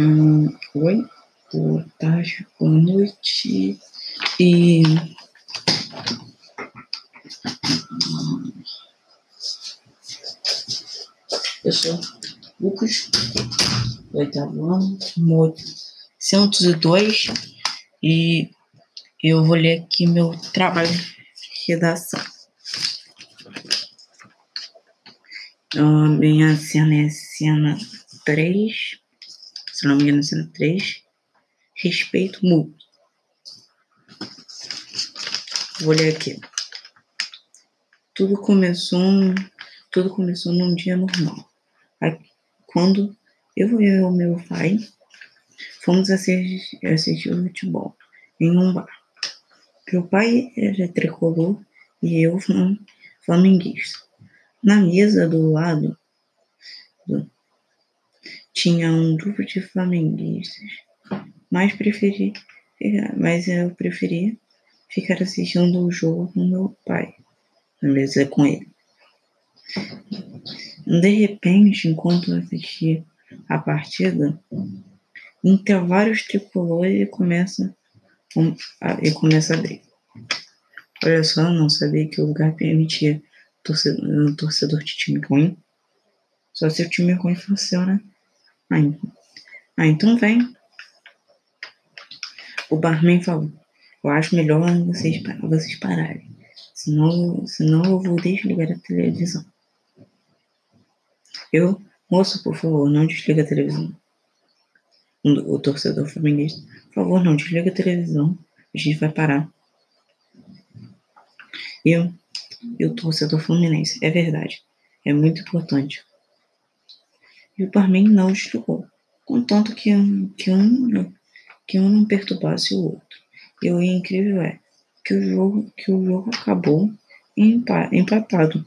Hum, oi, boa tarde, boa noite. E eu sou Lucas, oitavo ano, número 102, e eu vou ler aqui meu trabalho de redação. A minha cena é cena 3, se não me engano, cena 3, respeito mútuo. Vou ler aqui. Tudo começou, tudo começou num dia normal. Quando eu e o meu pai fomos assistir, assistir futebol em um bar. Meu pai era tricolor e eu flamenguista. Na mesa do lado do, tinha um grupo de flamenguistas, mas preferi, mas eu preferi ficar assistindo o jogo com meu pai, na mesa com ele. De repente, enquanto eu assistia a partida, entre vários tricolores começa a, e começa a abrir. Olha só, eu não sabia que o lugar permitia torcedor, torcedor de time ruim. Só se o time ruim funciona. Ah, ah, então vem. O barman falou: Eu acho melhor vocês, vocês pararem. Senão, senão eu vou desligar a televisão. Eu, moço, por favor, não desliga a televisão. O torcedor flamenguista, por favor, não desliga a televisão. A gente vai parar. Eu, e o torcedor fluminense. É verdade. É muito importante. E o Barman não desligou, contanto que, que, um, que um não perturbasse o outro. E o incrível é que o jogo, que o jogo acabou empatado.